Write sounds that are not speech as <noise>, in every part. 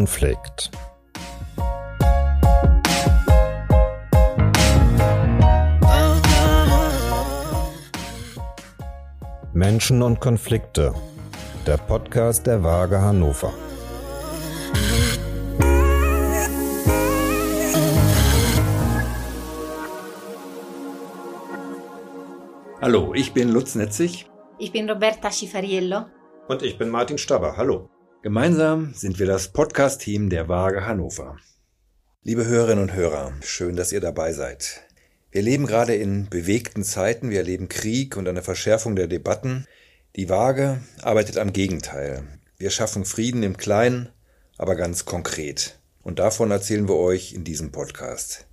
Konflikt. Menschen und Konflikte. Der Podcast der Waage Hannover. Hallo, ich bin Lutz Netzig. Ich bin Roberta Schifariello. Und ich bin Martin Staber. Hallo. Gemeinsam sind wir das Podcast-Team der Waage Hannover. Liebe Hörerinnen und Hörer, schön, dass ihr dabei seid. Wir leben gerade in bewegten Zeiten, wir erleben Krieg und eine Verschärfung der Debatten. Die Waage arbeitet am Gegenteil. Wir schaffen Frieden im Kleinen, aber ganz konkret. Und davon erzählen wir euch in diesem Podcast.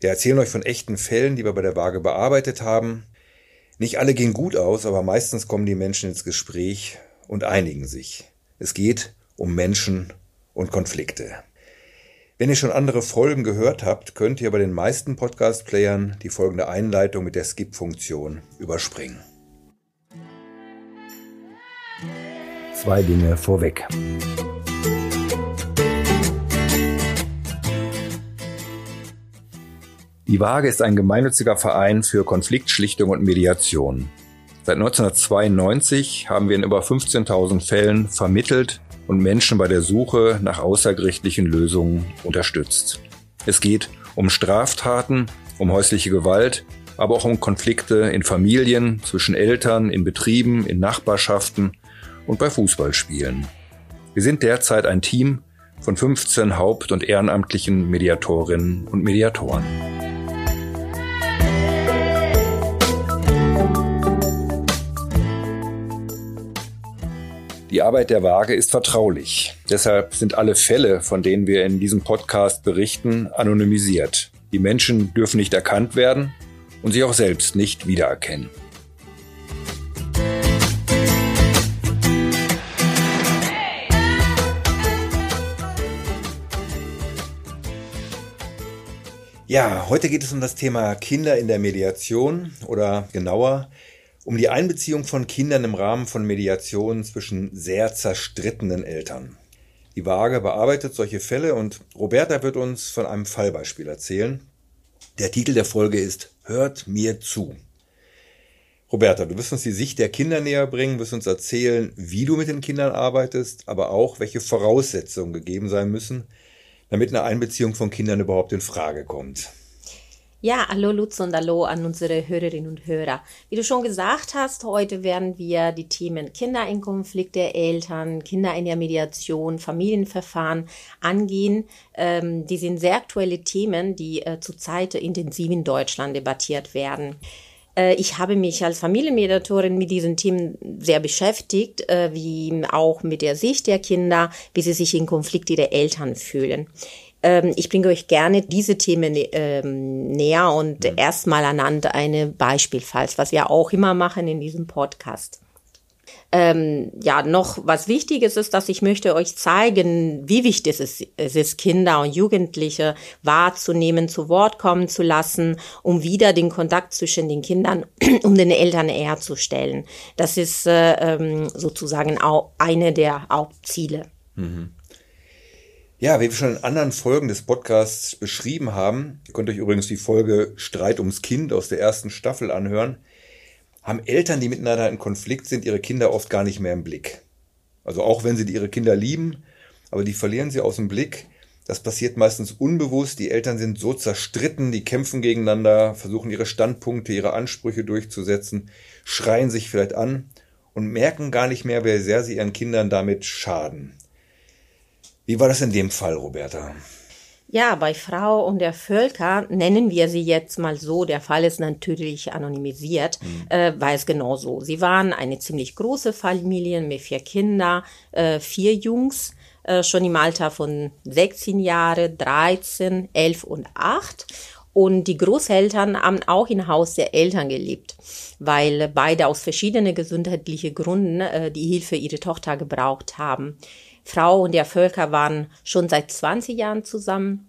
Wir erzählen euch von echten Fällen, die wir bei der Waage bearbeitet haben, nicht alle gehen gut aus, aber meistens kommen die Menschen ins Gespräch und einigen sich. Es geht um Menschen und Konflikte. Wenn ihr schon andere Folgen gehört habt, könnt ihr bei den meisten Podcast-Playern die folgende Einleitung mit der Skip-Funktion überspringen. Zwei Dinge vorweg. Die Waage ist ein gemeinnütziger Verein für Konfliktschlichtung und Mediation. Seit 1992 haben wir in über 15.000 Fällen vermittelt und Menschen bei der Suche nach außergerichtlichen Lösungen unterstützt. Es geht um Straftaten, um häusliche Gewalt, aber auch um Konflikte in Familien, zwischen Eltern, in Betrieben, in Nachbarschaften und bei Fußballspielen. Wir sind derzeit ein Team von 15 haupt- und ehrenamtlichen Mediatorinnen und Mediatoren. Die Arbeit der Waage ist vertraulich. Deshalb sind alle Fälle, von denen wir in diesem Podcast berichten, anonymisiert. Die Menschen dürfen nicht erkannt werden und sich auch selbst nicht wiedererkennen. Ja, heute geht es um das Thema Kinder in der Mediation oder genauer um die Einbeziehung von Kindern im Rahmen von Mediationen zwischen sehr zerstrittenen Eltern. Die Waage bearbeitet solche Fälle und Roberta wird uns von einem Fallbeispiel erzählen. Der Titel der Folge ist Hört mir zu. Roberta, du wirst uns die Sicht der Kinder näher bringen, wirst uns erzählen, wie du mit den Kindern arbeitest, aber auch, welche Voraussetzungen gegeben sein müssen, damit eine Einbeziehung von Kindern überhaupt in Frage kommt. Ja, hallo Lutz und hallo an unsere Hörerinnen und Hörer. Wie du schon gesagt hast, heute werden wir die Themen Kinder in Konflikt der Eltern, Kinder in der Mediation, Familienverfahren angehen. Ähm, die sind sehr aktuelle Themen, die äh, zurzeit intensiv in Deutschland debattiert werden. Äh, ich habe mich als Familienmediatorin mit diesen Themen sehr beschäftigt, äh, wie auch mit der Sicht der Kinder, wie sie sich in Konflikt ihrer Eltern fühlen. Ähm, ich bringe euch gerne diese Themen ähm, näher und mhm. erstmal anhand eine Beispielfalls, was wir auch immer machen in diesem Podcast. Ähm, ja, noch was Wichtiges ist, dass ich möchte euch zeigen, wie wichtig es ist, es ist, Kinder und Jugendliche wahrzunehmen, zu Wort kommen zu lassen, um wieder den Kontakt zwischen den Kindern <clears throat> und den Eltern herzustellen. Das ist äh, ähm, sozusagen auch eine der Hauptziele. Mhm. Ja, wie wir schon in anderen Folgen des Podcasts beschrieben haben, ihr könnt euch übrigens die Folge Streit ums Kind aus der ersten Staffel anhören, haben Eltern, die miteinander in Konflikt sind, ihre Kinder oft gar nicht mehr im Blick. Also auch wenn sie ihre Kinder lieben, aber die verlieren sie aus dem Blick. Das passiert meistens unbewusst. Die Eltern sind so zerstritten, die kämpfen gegeneinander, versuchen ihre Standpunkte, ihre Ansprüche durchzusetzen, schreien sich vielleicht an und merken gar nicht mehr, wie sehr sie ihren Kindern damit schaden. Wie war das in dem Fall, Roberta? Ja, bei Frau und der Völker nennen wir sie jetzt mal so. Der Fall ist natürlich anonymisiert, mhm. äh, weil es genau so. Sie waren eine ziemlich große Familie mit vier Kindern, äh, vier Jungs, äh, schon im Alter von 16 Jahre, 13, 11 und 8. Und die Großeltern haben auch im Haus der Eltern gelebt, weil beide aus verschiedenen gesundheitlichen Gründen äh, die Hilfe ihrer Tochter gebraucht haben. Frau und der Völker waren schon seit 20 Jahren zusammen.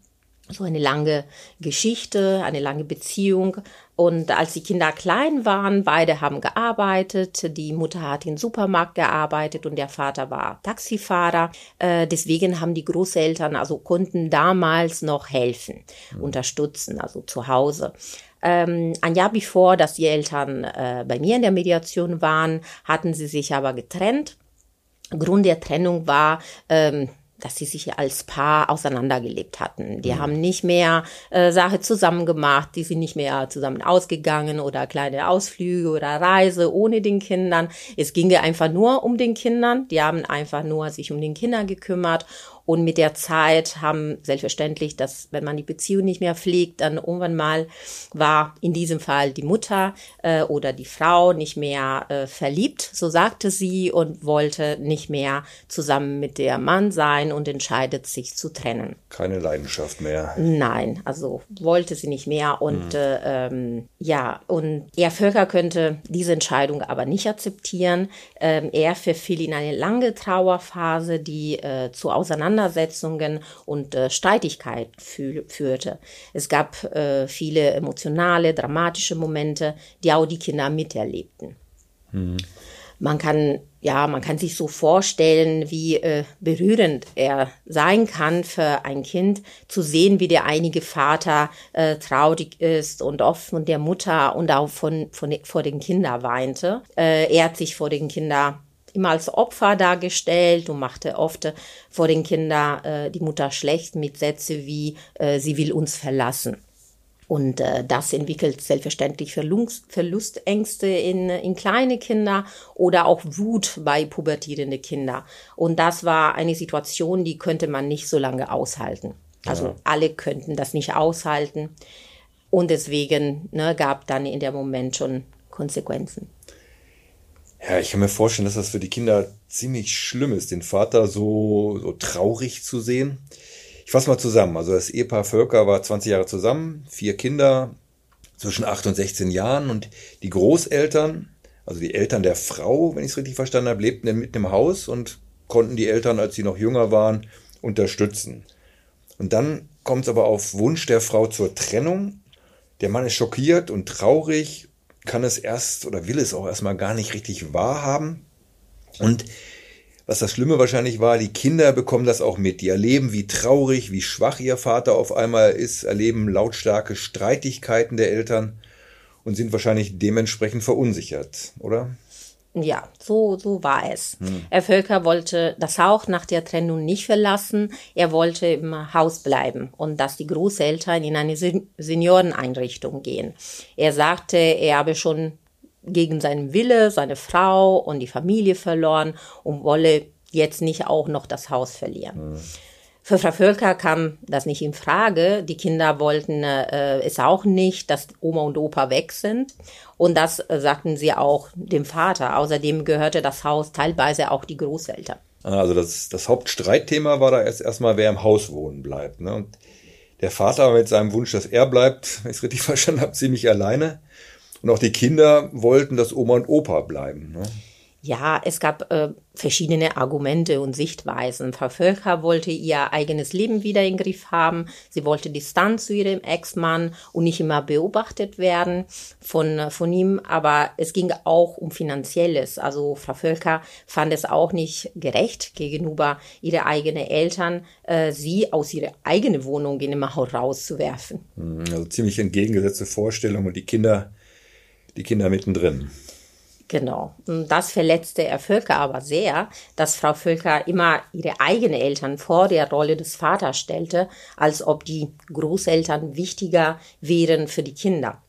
so eine lange Geschichte, eine lange Beziehung. Und als die Kinder klein waren, beide haben gearbeitet. Die Mutter hat im Supermarkt gearbeitet und der Vater war Taxifahrer. Äh, deswegen haben die Großeltern, also konnten damals noch helfen, mhm. unterstützen, also zu Hause. Ähm, ein Jahr bevor, dass die Eltern äh, bei mir in der Mediation waren, hatten sie sich aber getrennt. Grund der Trennung war, ähm, dass sie sich als Paar auseinandergelebt hatten. Die mhm. haben nicht mehr äh, Sache zusammen gemacht, die sind nicht mehr zusammen ausgegangen oder kleine Ausflüge oder Reise ohne den Kindern. Es ginge einfach nur um den Kindern. Die haben einfach nur sich um den Kindern gekümmert und mit der Zeit haben selbstverständlich, dass wenn man die Beziehung nicht mehr pflegt, dann irgendwann mal war in diesem Fall die Mutter äh, oder die Frau nicht mehr äh, verliebt, so sagte sie, und wollte nicht mehr zusammen mit der Mann sein und entscheidet sich zu trennen. Keine Leidenschaft mehr. Nein, also wollte sie nicht mehr und mhm. äh, ähm, ja, und er Völker könnte diese Entscheidung aber nicht akzeptieren. Ähm, er verfiel in eine lange Trauerphase, die äh, zu Auseinandersetzungen Auseinandersetzungen und äh, Streitigkeit fü führte. Es gab äh, viele emotionale, dramatische Momente, die auch die Kinder miterlebten. Mhm. Man kann ja, man kann sich so vorstellen, wie äh, berührend er sein kann für ein Kind, zu sehen, wie der einige Vater äh, traurig ist und oft von der Mutter und auch von, von vor den Kindern weinte. Äh, er hat sich vor den Kindern immer als Opfer dargestellt und machte oft äh, vor den Kindern äh, die Mutter schlecht mit Sätze wie äh, sie will uns verlassen. Und äh, das entwickelt selbstverständlich Verlust, Verlustängste in, in kleine Kinder oder auch Wut bei pubertierende Kinder. Und das war eine Situation, die könnte man nicht so lange aushalten. Also ja. alle könnten das nicht aushalten. Und deswegen ne, gab dann in dem Moment schon Konsequenzen. Ja, ich kann mir vorstellen, dass das für die Kinder ziemlich schlimm ist, den Vater so, so traurig zu sehen. Ich fasse mal zusammen. Also das Ehepaar Völker war 20 Jahre zusammen, vier Kinder zwischen 8 und 16 Jahren und die Großeltern, also die Eltern der Frau, wenn ich es richtig verstanden habe, lebten mitten im Haus und konnten die Eltern, als sie noch jünger waren, unterstützen. Und dann kommt es aber auf Wunsch der Frau zur Trennung. Der Mann ist schockiert und traurig kann es erst oder will es auch erstmal gar nicht richtig wahrhaben. Und was das Schlimme wahrscheinlich war, die Kinder bekommen das auch mit. Die erleben, wie traurig, wie schwach ihr Vater auf einmal ist, erleben lautstarke Streitigkeiten der Eltern und sind wahrscheinlich dementsprechend verunsichert, oder? Ja, so, so war es. Hm. Herr Völker wollte das auch nach der Trennung nicht verlassen. Er wollte im Haus bleiben und dass die Großeltern in eine Senioreneinrichtung gehen. Er sagte, er habe schon gegen seinen Wille seine Frau und die Familie verloren und wolle jetzt nicht auch noch das Haus verlieren. Hm. Für Frau Völker kam das nicht in Frage. Die Kinder wollten äh, es auch nicht, dass Oma und Opa weg sind. Und das äh, sagten sie auch dem Vater. Außerdem gehörte das Haus teilweise auch die Großeltern. Ah, also das, das Hauptstreitthema war da erst erstmal, wer im Haus wohnen bleibt. Ne? Und der Vater mit seinem Wunsch, dass er bleibt, wenn ich es richtig <laughs> verstanden habe, ziemlich alleine. Und auch die Kinder wollten, dass Oma und Opa bleiben. Ne? Ja, es gab äh, verschiedene Argumente und Sichtweisen. Frau Völker wollte ihr eigenes Leben wieder in den Griff haben. Sie wollte Distanz zu ihrem Ex-Mann und nicht immer beobachtet werden von, von ihm. Aber es ging auch um Finanzielles. Also Frau Völker fand es auch nicht gerecht gegenüber ihre eigenen Eltern, äh, sie aus ihrer eigenen Wohnung in Haus rauszuwerfen. Hm, also ziemlich entgegengesetzte Vorstellungen und die Kinder, die Kinder mittendrin. Genau. Das verletzte Herr Völker aber sehr, dass Frau Völker immer ihre eigenen Eltern vor der Rolle des Vaters stellte, als ob die Großeltern wichtiger wären für die Kinder.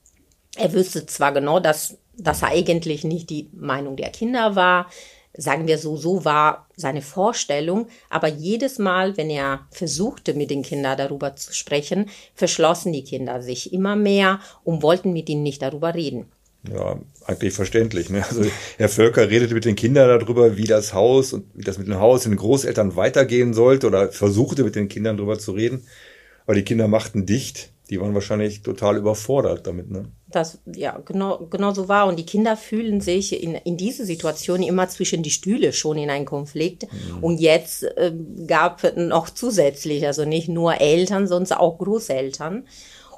Er wüsste zwar genau, dass das eigentlich nicht die Meinung der Kinder war, sagen wir so, so war seine Vorstellung, aber jedes Mal, wenn er versuchte, mit den Kindern darüber zu sprechen, verschlossen die Kinder sich immer mehr und wollten mit ihnen nicht darüber reden. Ja, eigentlich verständlich. Ne? Also Herr Völker redete mit den Kindern darüber, wie das Haus und wie das mit dem Haus und den Großeltern weitergehen sollte oder versuchte mit den Kindern darüber zu reden. Aber die Kinder machten dicht. Die waren wahrscheinlich total überfordert damit. Ne? das ja genau, genau so war. Und die Kinder fühlen sich in, in diese Situation immer zwischen die Stühle schon in einen Konflikt. Mhm. Und jetzt äh, gab noch zusätzlich, also nicht nur Eltern, sondern auch Großeltern.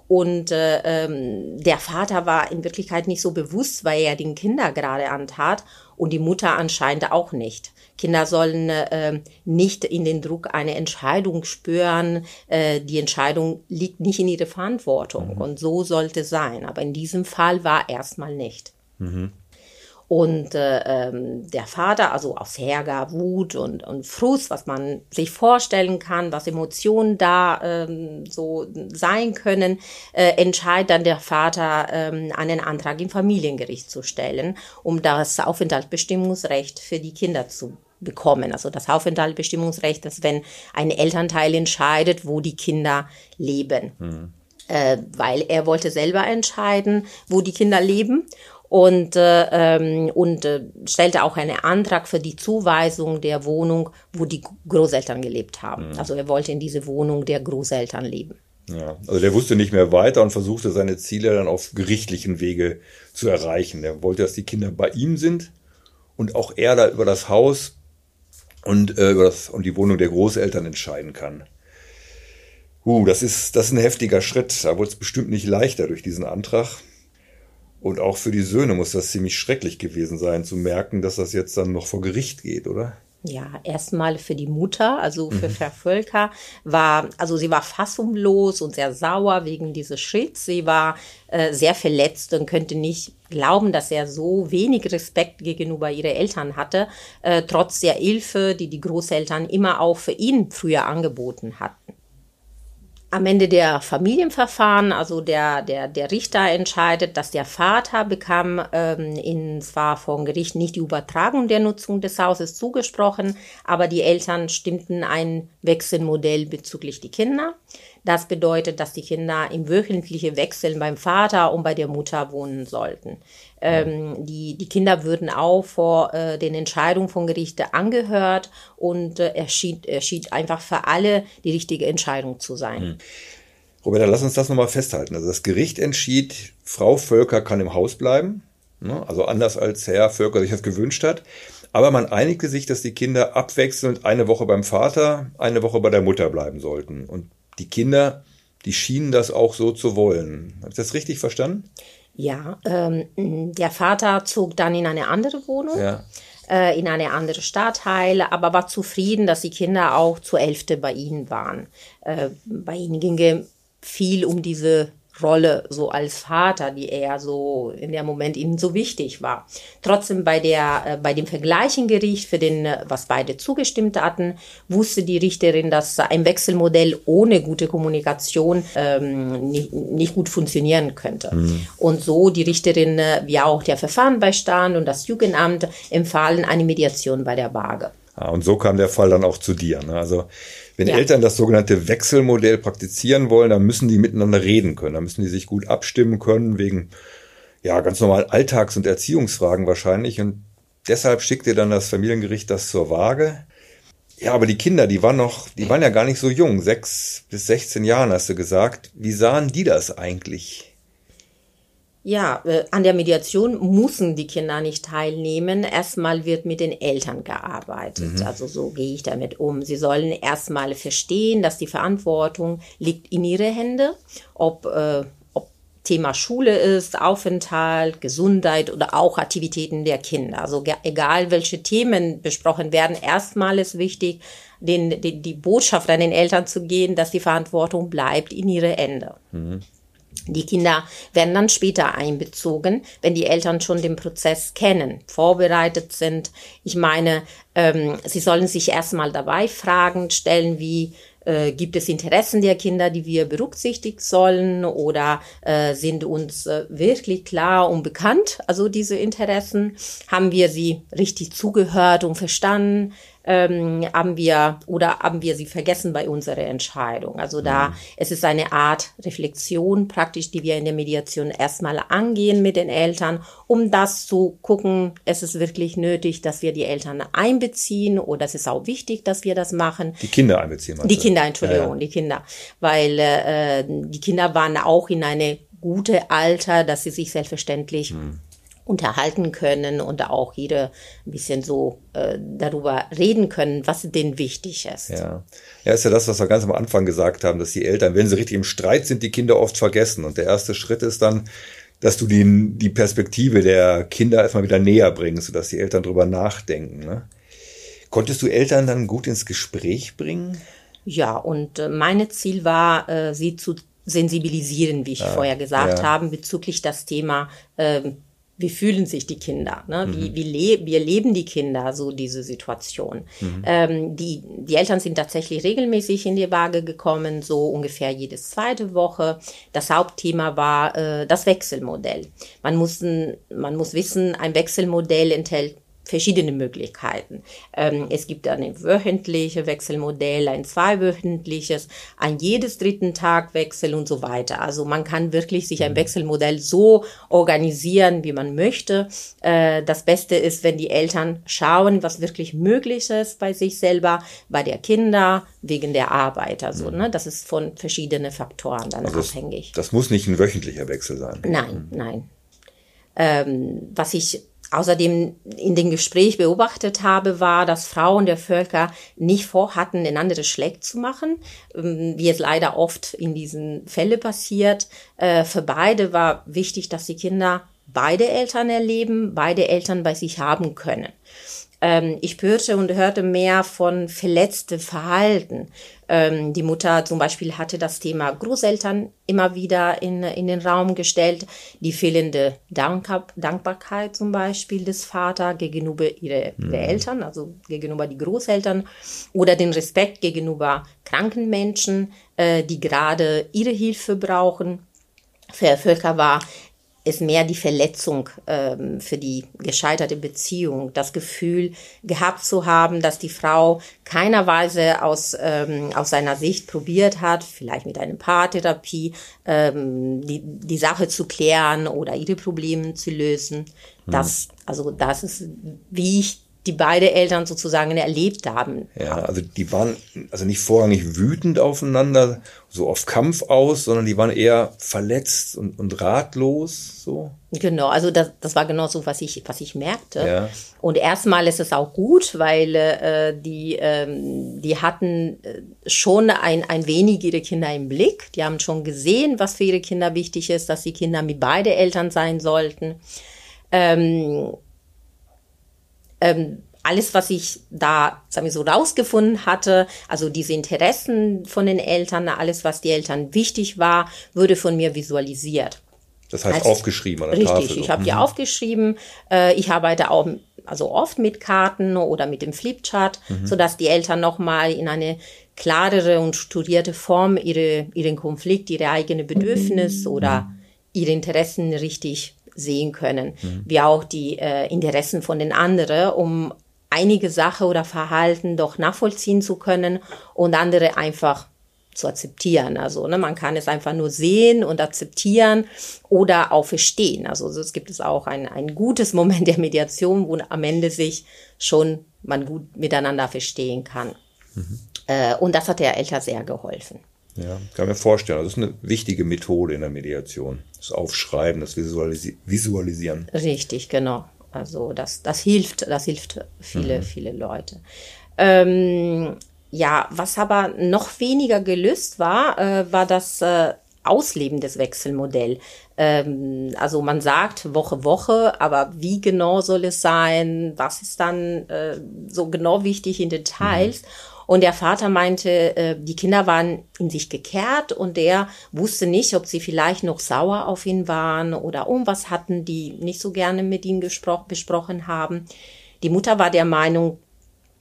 Und äh, ähm, der Vater war in Wirklichkeit nicht so bewusst, weil er den Kinder gerade antat und die Mutter anscheinend auch nicht. Kinder sollen äh, nicht in den Druck eine Entscheidung spüren. Äh, die Entscheidung liegt nicht in ihrer Verantwortung. Mhm. Und so sollte sein. Aber in diesem Fall war erstmal nicht. Mhm. Und äh, ähm, der Vater, also aus Ärger, Wut und, und Frust, was man sich vorstellen kann, was Emotionen da ähm, so sein können, äh, entscheidet dann der Vater, ähm, einen Antrag im Familiengericht zu stellen, um das Aufenthaltsbestimmungsrecht für die Kinder zu bekommen. Also das Aufenthaltsbestimmungsrecht, dass wenn ein Elternteil entscheidet, wo die Kinder leben. Mhm. Äh, weil er wollte selber entscheiden, wo die Kinder leben und, äh, ähm, und äh, stellte auch einen Antrag für die Zuweisung der Wohnung, wo die Großeltern gelebt haben. Mhm. Also er wollte in diese Wohnung der Großeltern leben. Ja, also der wusste nicht mehr weiter und versuchte seine Ziele dann auf gerichtlichen Wege zu erreichen. Er wollte, dass die Kinder bei ihm sind und auch er da über das Haus und, äh, über das, und die Wohnung der Großeltern entscheiden kann. Uh, das ist, das ist ein heftiger Schritt. Da wurde es bestimmt nicht leichter durch diesen Antrag. Und auch für die Söhne muss das ziemlich schrecklich gewesen sein, zu merken, dass das jetzt dann noch vor Gericht geht, oder? Ja, erstmal für die Mutter, also für mhm. Frau Völker, war, also sie war fassungslos und sehr sauer wegen dieses Schritts. Sie war äh, sehr verletzt und könnte nicht glauben, dass er so wenig Respekt gegenüber ihren Eltern hatte, äh, trotz der Hilfe, die die Großeltern immer auch für ihn früher angeboten hatten am Ende der Familienverfahren, also der, der, der Richter entscheidet, dass der Vater bekam ähm, in zwar vom Gericht nicht die Übertragung der Nutzung des Hauses zugesprochen, aber die Eltern stimmten ein Wechselmodell bezüglich die Kinder. Das bedeutet, dass die Kinder im wöchentlichen Wechseln beim Vater und bei der Mutter wohnen sollten. Ähm, die, die Kinder würden auch vor äh, den Entscheidungen von Gerichte angehört und äh, erschien, erschien einfach für alle die richtige Entscheidung zu sein. Hm. Roberta, lass uns das nochmal festhalten. Also das Gericht entschied, Frau Völker kann im Haus bleiben, ne? also anders als Herr Völker sich das gewünscht hat. Aber man einigte sich, dass die Kinder abwechselnd eine Woche beim Vater, eine Woche bei der Mutter bleiben sollten. Und die Kinder, die schienen das auch so zu wollen. Habe ich das richtig verstanden? Ja, ähm, der Vater zog dann in eine andere Wohnung. Ja äh, in eine andere Stadtteil, aber war zufrieden, dass die Kinder auch zur Hälfte bei ihnen waren. Äh, bei ihnen ging viel um diese Rolle so als Vater, die er so in der Moment ihnen so wichtig war. Trotzdem bei der äh, bei dem Vergleichengericht für den äh, was beide zugestimmt hatten, wusste die Richterin, dass ein Wechselmodell ohne gute Kommunikation ähm, nicht, nicht gut funktionieren könnte. Mhm. Und so die Richterin äh, wie auch der Verfahrenbeistand und das Jugendamt empfahlen eine Mediation bei der Waage. Ja, und so kam der Fall dann auch zu dir. Ne? Also wenn ja. Eltern das sogenannte Wechselmodell praktizieren wollen, dann müssen die miteinander reden können. Dann müssen die sich gut abstimmen können wegen ja ganz normal Alltags- und Erziehungsfragen wahrscheinlich. Und deshalb schickte dann das Familiengericht das zur Waage. Ja, aber die Kinder, die waren noch, die waren ja gar nicht so jung, sechs bis 16 Jahren hast du gesagt. Wie sahen die das eigentlich? Ja, äh, an der Mediation müssen die Kinder nicht teilnehmen. Erstmal wird mit den Eltern gearbeitet. Mhm. Also so gehe ich damit um. Sie sollen erstmal verstehen, dass die Verantwortung liegt in ihre Hände, ob, äh, ob Thema Schule ist, Aufenthalt, Gesundheit oder auch Aktivitäten der Kinder. Also egal welche Themen besprochen werden, erstmal ist wichtig, den, den, die Botschaft an den Eltern zu gehen, dass die Verantwortung bleibt in ihre Hände. Mhm. Die Kinder werden dann später einbezogen, wenn die Eltern schon den Prozess kennen, vorbereitet sind. Ich meine, ähm, sie sollen sich erstmal dabei Fragen stellen, wie äh, gibt es Interessen der Kinder, die wir berücksichtigen sollen oder äh, sind uns äh, wirklich klar und bekannt, also diese Interessen? Haben wir sie richtig zugehört und verstanden? ähm, haben wir oder haben wir sie vergessen bei unserer Entscheidung. Also da mhm. es ist eine Art Reflexion praktisch, die wir in der Mediation erstmal angehen mit den Eltern, um das zu gucken, es ist wirklich nötig, dass wir die Eltern einbeziehen oder es ist auch wichtig, dass wir das machen. Die Kinder einbeziehen. Die Kinder, Entschuldigung, ja, die Kinder, weil äh, die Kinder waren auch in eine gute Alter, dass sie sich selbstverständlich hm unterhalten können und auch jeder ein bisschen so äh, darüber reden können, was denen wichtig ist. Ja. ja, ist ja das, was wir ganz am Anfang gesagt haben, dass die Eltern, wenn sie richtig im Streit sind, die Kinder oft vergessen. Und der erste Schritt ist dann, dass du die, die Perspektive der Kinder erstmal wieder näher bringst, sodass die Eltern drüber nachdenken. Ne? Konntest du Eltern dann gut ins Gespräch bringen? Ja, und äh, mein Ziel war, äh, sie zu sensibilisieren, wie ich ja, vorher gesagt ja. habe, bezüglich das Thema äh, wie fühlen sich die Kinder? Ne? Wie, mhm. wie, le wie erleben die Kinder so diese Situation? Mhm. Ähm, die, die Eltern sind tatsächlich regelmäßig in die Waage gekommen, so ungefähr jedes zweite Woche. Das Hauptthema war äh, das Wechselmodell. Man muss, man muss wissen, ein Wechselmodell enthält verschiedene Möglichkeiten. Ähm, es gibt ein wöchentliches Wechselmodell, ein zweiwöchentliches, ein jedes dritten Tag Wechsel und so weiter. Also man kann wirklich sich ein mhm. Wechselmodell so organisieren, wie man möchte. Äh, das Beste ist, wenn die Eltern schauen, was wirklich möglich ist bei sich selber, bei der Kinder, wegen der Arbeit. Also, mhm. ne, das ist von verschiedenen Faktoren dann also abhängig. Das, das muss nicht ein wöchentlicher Wechsel sein. Nein, nein. Ähm, was ich außerdem in dem Gespräch beobachtet habe, war, dass Frauen der Völker nicht vorhatten, einander schlecht zu machen, ähm, wie es leider oft in diesen Fällen passiert. Äh, für beide war wichtig, dass die Kinder beide Eltern erleben, beide Eltern bei sich haben können ähm, ich hörte und hörte mehr von verletzte Verhalten. Ähm, die Mutter zum Beispiel hatte das Thema Großeltern immer wieder in, in den Raum gestellt, die fehlende Dank Dankbarkeit zum Beispiel des Vaters gegenüber ihre, mhm. Eltern, also gegenüber die Großeltern oder den Respekt gegenüber kranken Menschen, äh, die gerade ihre Hilfe brauchen. Für Völker war ist mehr die Verletzung ähm, für die gescheiterte Beziehung, das Gefühl gehabt zu haben, dass die Frau keinerweise aus, ähm, aus seiner Sicht probiert hat, vielleicht mit einer Paartherapie, ähm, die, die Sache zu klären oder ihre Probleme zu lösen. Das, also das ist, wie ich die beide Eltern sozusagen erlebt haben. Ja, also die waren also nicht vorrangig wütend aufeinander, so auf Kampf aus, sondern die waren eher verletzt und, und ratlos, so. Genau, also das, das war genau so, was ich, was ich merkte. Ja. Und erstmal ist es auch gut, weil äh, die, ähm, die hatten äh, schon ein, ein wenig ihre Kinder im Blick. Die haben schon gesehen, was für ihre Kinder wichtig ist, dass die Kinder mit beide Eltern sein sollten. Ähm, ähm, alles, was ich da, sagen wir so, rausgefunden hatte, also diese Interessen von den Eltern, alles, was die Eltern wichtig war, wurde von mir visualisiert. Das heißt also, aufgeschrieben an der richtig, Tafel. Richtig, ich habe die mhm. aufgeschrieben. Äh, ich arbeite auch also oft mit Karten oder mit dem Flipchart, mhm. sodass die Eltern nochmal in eine klarere und strukturierte Form ihre, ihren Konflikt, ihre eigene Bedürfnis mhm. oder ihre Interessen richtig sehen können, mhm. wie auch die äh, Interessen von den anderen, um einige Sachen oder Verhalten doch nachvollziehen zu können und andere einfach zu akzeptieren. Also ne, man kann es einfach nur sehen und akzeptieren oder auch verstehen. Also es gibt es auch ein, ein gutes Moment der Mediation, wo am Ende sich schon man gut miteinander verstehen kann. Mhm. Äh, und das hat der Eltern sehr geholfen. Ja, kann mir vorstellen. Also das ist eine wichtige Methode in der Mediation. Das Aufschreiben, das Visualisi Visualisieren. Richtig, genau. Also das, das hilft, das hilft viele, mhm. viele Leute. Ähm, ja, was aber noch weniger gelöst war, äh, war das äh, Ausleben des Wechselmodells. Ähm, also man sagt Woche, Woche, aber wie genau soll es sein? Was ist dann äh, so genau wichtig in Details? Mhm. Und der Vater meinte, äh, die Kinder waren in sich gekehrt und der wusste nicht, ob sie vielleicht noch sauer auf ihn waren oder irgendwas hatten, die nicht so gerne mit ihm besprochen haben. Die Mutter war der Meinung,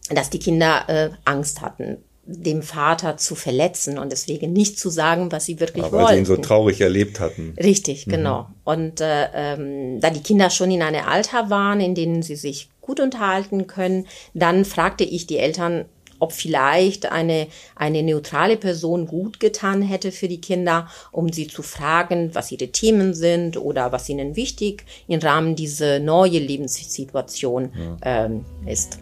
dass die Kinder äh, Angst hatten, dem Vater zu verletzen und deswegen nicht zu sagen, was sie wirklich Aber wollten. Weil sie ihn so traurig erlebt hatten. Richtig, mhm. genau. Und äh, ähm, da die Kinder schon in einem Alter waren, in denen sie sich gut unterhalten können, dann fragte ich die Eltern, ob vielleicht eine, eine neutrale Person gut getan hätte für die Kinder, um sie zu fragen, was ihre Themen sind oder was ihnen wichtig im Rahmen dieser neuen Lebenssituation ähm, ist.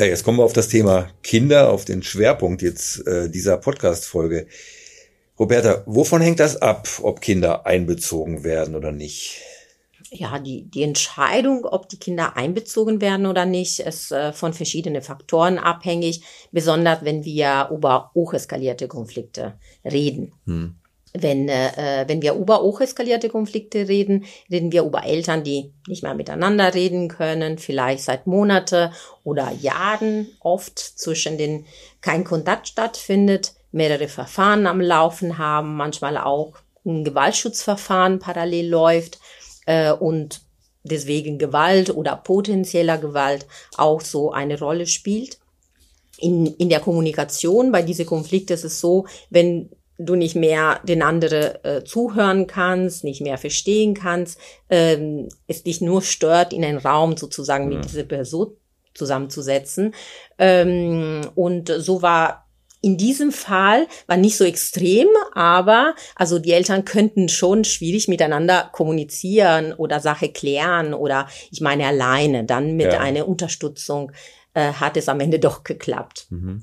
Ja, jetzt kommen wir auf das Thema Kinder, auf den Schwerpunkt jetzt äh, dieser Podcast-Folge. Roberta, wovon hängt das ab, ob Kinder einbezogen werden oder nicht? Ja, die, die Entscheidung, ob die Kinder einbezogen werden oder nicht, ist äh, von verschiedenen Faktoren abhängig, besonders wenn wir über hocheskalierte Konflikte reden. Hm. Wenn, äh, wenn wir über hocheskalierte Konflikte reden, reden wir über Eltern, die nicht mehr miteinander reden können, vielleicht seit Monate oder Jahren oft zwischen den kein Kontakt stattfindet, mehrere Verfahren am Laufen haben, manchmal auch ein Gewaltschutzverfahren parallel läuft äh, und deswegen Gewalt oder potenzieller Gewalt auch so eine Rolle spielt. In, in der Kommunikation bei diese Konflikte ist es so, wenn du nicht mehr den anderen äh, zuhören kannst, nicht mehr verstehen kannst, ähm, es dich nur stört, in einen Raum sozusagen mhm. mit dieser Person zusammenzusetzen. Ähm, und so war in diesem Fall war nicht so extrem, aber also die Eltern könnten schon schwierig miteinander kommunizieren oder Sache klären oder ich meine alleine. Dann mit ja. einer Unterstützung äh, hat es am Ende doch geklappt. Mhm.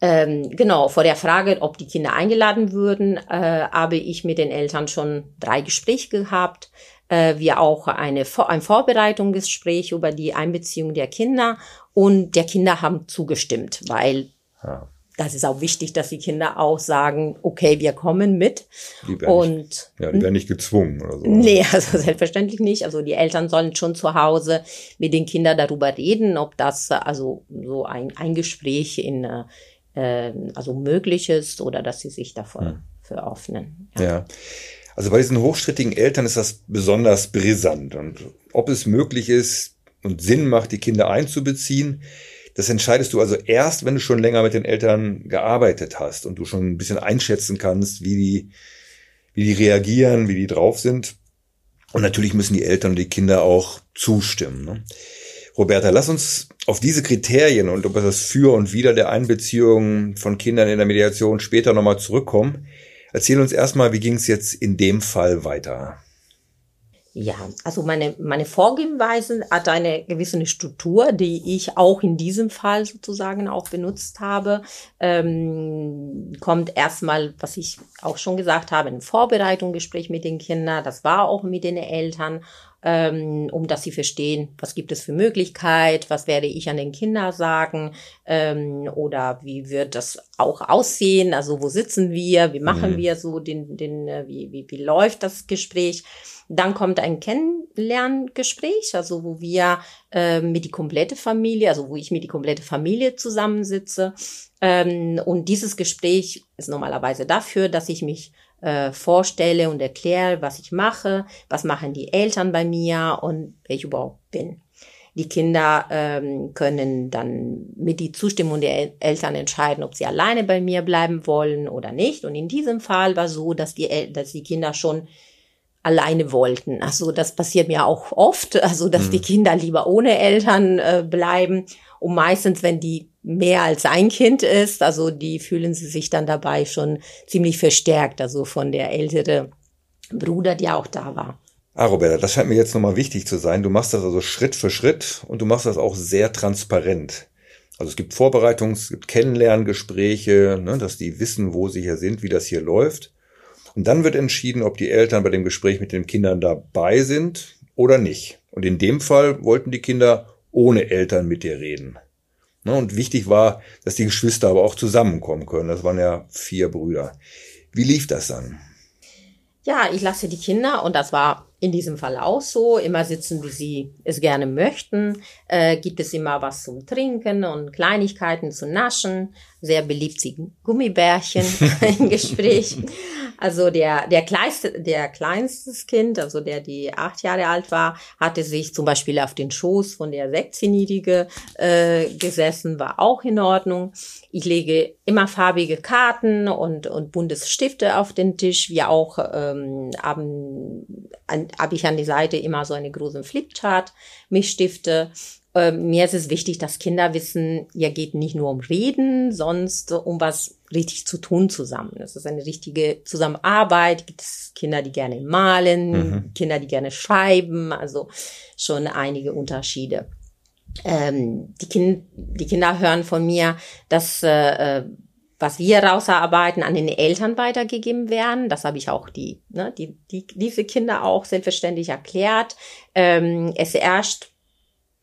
Ähm, genau, vor der Frage, ob die Kinder eingeladen würden, äh, habe ich mit den Eltern schon drei Gespräche gehabt. Äh, wir auch eine, ein Vorbereitungsgespräch über die Einbeziehung der Kinder und der Kinder haben zugestimmt, weil ja. das ist auch wichtig, dass die Kinder auch sagen, okay, wir kommen mit. Die werden und nicht, ja, die werden nicht gezwungen oder so. Nee, <laughs> also selbstverständlich nicht. Also die Eltern sollen schon zu Hause mit den Kindern darüber reden, ob das also so ein, ein Gespräch in äh, also möglich ist oder dass sie sich davor hm. für öffnen. Ja. ja. Also bei diesen hochstrittigen Eltern ist das besonders brisant. Und ob es möglich ist und Sinn macht, die Kinder einzubeziehen, das entscheidest du also erst, wenn du schon länger mit den Eltern gearbeitet hast und du schon ein bisschen einschätzen kannst, wie die, wie die reagieren, wie die drauf sind. Und natürlich müssen die Eltern und die Kinder auch zustimmen. Ne? Roberta, lass uns auf diese Kriterien und über das Für und Wider der Einbeziehung von Kindern in der Mediation später nochmal zurückkommen. Erzähl uns erstmal, wie ging es jetzt in dem Fall weiter? Ja, also meine, meine Vorgehensweise hat eine gewisse Struktur, die ich auch in diesem Fall sozusagen auch benutzt habe. Ähm, kommt erstmal, was ich auch schon gesagt habe, ein Vorbereitungsgespräch mit den Kindern. Das war auch mit den Eltern ähm, um dass sie verstehen, was gibt es für Möglichkeit, was werde ich an den Kindern sagen ähm, oder wie wird das auch aussehen, also wo sitzen wir, wie machen mhm. wir so den, den äh, wie, wie, wie läuft das Gespräch. Dann kommt ein Kennenlerngespräch, also wo wir äh, mit die komplette Familie, also wo ich mit die komplette Familie zusammensitze. Ähm, und dieses Gespräch ist normalerweise dafür, dass ich mich äh, vorstelle und erkläre, was ich mache, was machen die Eltern bei mir und wer ich überhaupt bin. Die Kinder ähm, können dann mit die Zustimmung der El Eltern entscheiden, ob sie alleine bei mir bleiben wollen oder nicht. Und in diesem Fall war so, dass die, El dass die Kinder schon alleine wollten. Also das passiert mir auch oft, also dass mhm. die Kinder lieber ohne Eltern äh, bleiben. Und meistens, wenn die mehr als ein Kind ist, also die fühlen sie sich dann dabei schon ziemlich verstärkt, also von der ältere Bruder, der auch da war. Ah, Roberta, das scheint mir jetzt nochmal wichtig zu sein. Du machst das also Schritt für Schritt und du machst das auch sehr transparent. Also es gibt Vorbereitungs-, es gibt Kennenlerngespräche, ne, dass die wissen, wo sie hier sind, wie das hier läuft. Und dann wird entschieden, ob die Eltern bei dem Gespräch mit den Kindern dabei sind oder nicht. Und in dem Fall wollten die Kinder ohne Eltern mit dir reden. Ne, und wichtig war, dass die Geschwister aber auch zusammenkommen können. Das waren ja vier Brüder. Wie lief das dann? Ja, ich lasse die Kinder und das war in diesem Fall auch so. Immer sitzen, wie sie es gerne möchten. Äh, gibt es immer was zum Trinken und Kleinigkeiten zu naschen. Sehr beliebt sie Gummibärchen <laughs> im Gespräch. Also der, der kleinste, der kleinstes Kind, also der, die acht Jahre alt war, hatte sich zum Beispiel auf den Schoß von der 16-Jährige äh, gesessen, war auch in Ordnung. Ich lege immer farbige Karten und, und buntes Stifte auf den Tisch. Wir auch ähm, haben, habe ich an die Seite immer so eine große Flipchart, mich Stifte äh, mir ist es wichtig, dass Kinder wissen, ja geht nicht nur um Reden, sonst um was richtig zu tun zusammen. Es ist eine richtige Zusammenarbeit. Gibt es Kinder, die gerne malen, mhm. Kinder, die gerne schreiben, also schon einige Unterschiede. ähm, die, kind, die Kinder hören von mir, dass äh, was wir rausarbeiten, an den Eltern weitergegeben werden. Das habe ich auch die, ne, die, die, diese Kinder auch selbstverständlich erklärt. Ähm, es herrscht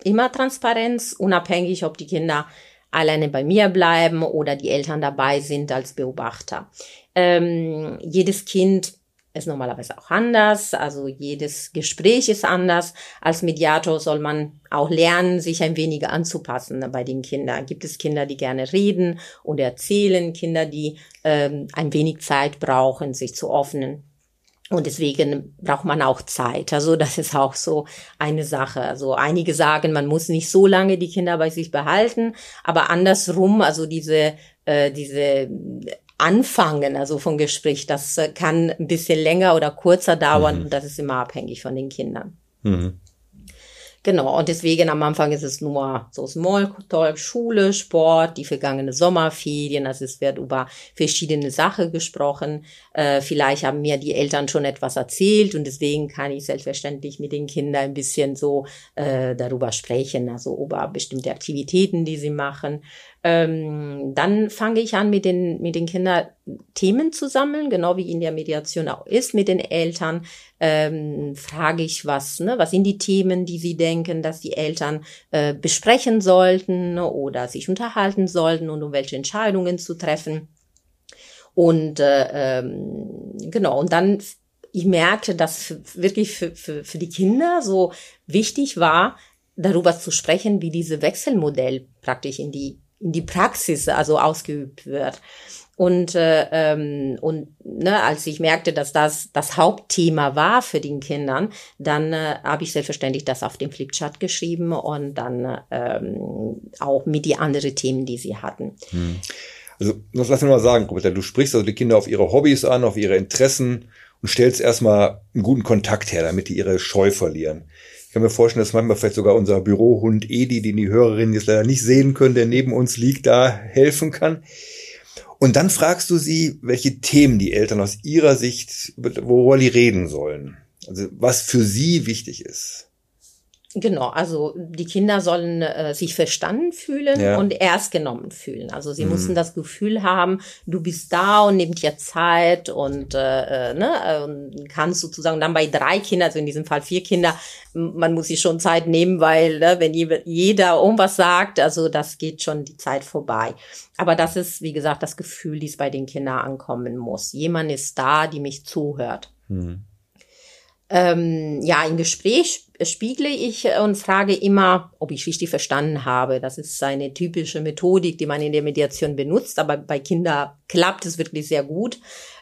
immer Transparenz, unabhängig, ob die Kinder alleine bei mir bleiben oder die Eltern dabei sind als Beobachter. Ähm, jedes Kind ist normalerweise auch anders. Also jedes Gespräch ist anders. Als Mediator soll man auch lernen, sich ein wenig anzupassen bei den Kindern. Gibt es Kinder, die gerne reden und erzählen, Kinder, die ähm, ein wenig Zeit brauchen, sich zu öffnen. Und deswegen braucht man auch Zeit. Also das ist auch so eine Sache. Also einige sagen, man muss nicht so lange die Kinder bei sich behalten, aber andersrum, also diese äh, diese Anfangen, also vom Gespräch, das äh, kann ein bisschen länger oder kurzer dauern mhm. und das ist immer abhängig von den Kindern. Mhm. Genau, und deswegen am Anfang ist es nur so Smalltalk, Schule, Sport, die vergangene Sommerferien, also es wird über verschiedene Sachen gesprochen. Äh, vielleicht haben mir die Eltern schon etwas erzählt und deswegen kann ich selbstverständlich mit den Kindern ein bisschen so äh, darüber sprechen, also über bestimmte Aktivitäten, die sie machen. Ähm, dann fange ich an, mit den, mit den Kindern Themen zu sammeln, genau wie in der Mediation auch ist mit den Eltern. Ähm, frage ich was, ne, was sind die Themen, die sie denken, dass die Eltern äh, besprechen sollten oder sich unterhalten sollten und um welche Entscheidungen zu treffen. Und äh, ähm, genau, und dann ich merkte, dass wirklich für, für, für die Kinder so wichtig war, darüber zu sprechen, wie diese Wechselmodell praktisch in die in die Praxis also ausgeübt wird. Und, äh, ähm, und ne, als ich merkte, dass das das Hauptthema war für den Kindern, dann äh, habe ich selbstverständlich das auf dem Flipchart geschrieben und dann ähm, auch mit die anderen Themen, die sie hatten. Hm. Also, das lass mich mal sagen, Roberta, du sprichst also die Kinder auf ihre Hobbys an, auf ihre Interessen und stellst erstmal einen guten Kontakt her, damit die ihre Scheu verlieren kann mir vorstellen, dass manchmal vielleicht sogar unser Bürohund Edi, den die Hörerinnen jetzt leider nicht sehen können, der neben uns liegt, da helfen kann. Und dann fragst du sie, welche Themen die Eltern aus ihrer Sicht, worüber die reden sollen. Also was für sie wichtig ist. Genau, also die Kinder sollen äh, sich verstanden fühlen ja. und erst genommen fühlen. Also sie mhm. müssen das Gefühl haben, du bist da und nimmst dir Zeit und äh, äh ne, äh, kannst sozusagen dann bei drei Kindern, also in diesem Fall vier Kinder, man muss sich schon Zeit nehmen, weil ne, wenn jeder irgendwas sagt, also das geht schon die Zeit vorbei. Aber das ist, wie gesagt, das Gefühl, die es bei den Kindern ankommen muss. Jemand ist da, die mich zuhört. Mhm ähm, ja, im Gespräch spiegle ich und frage immer, ob ich richtig verstanden habe. Das ist eine typische Methodik, die man in der Mediation benutzt, aber bei Kindern klappt es wirklich sehr gut.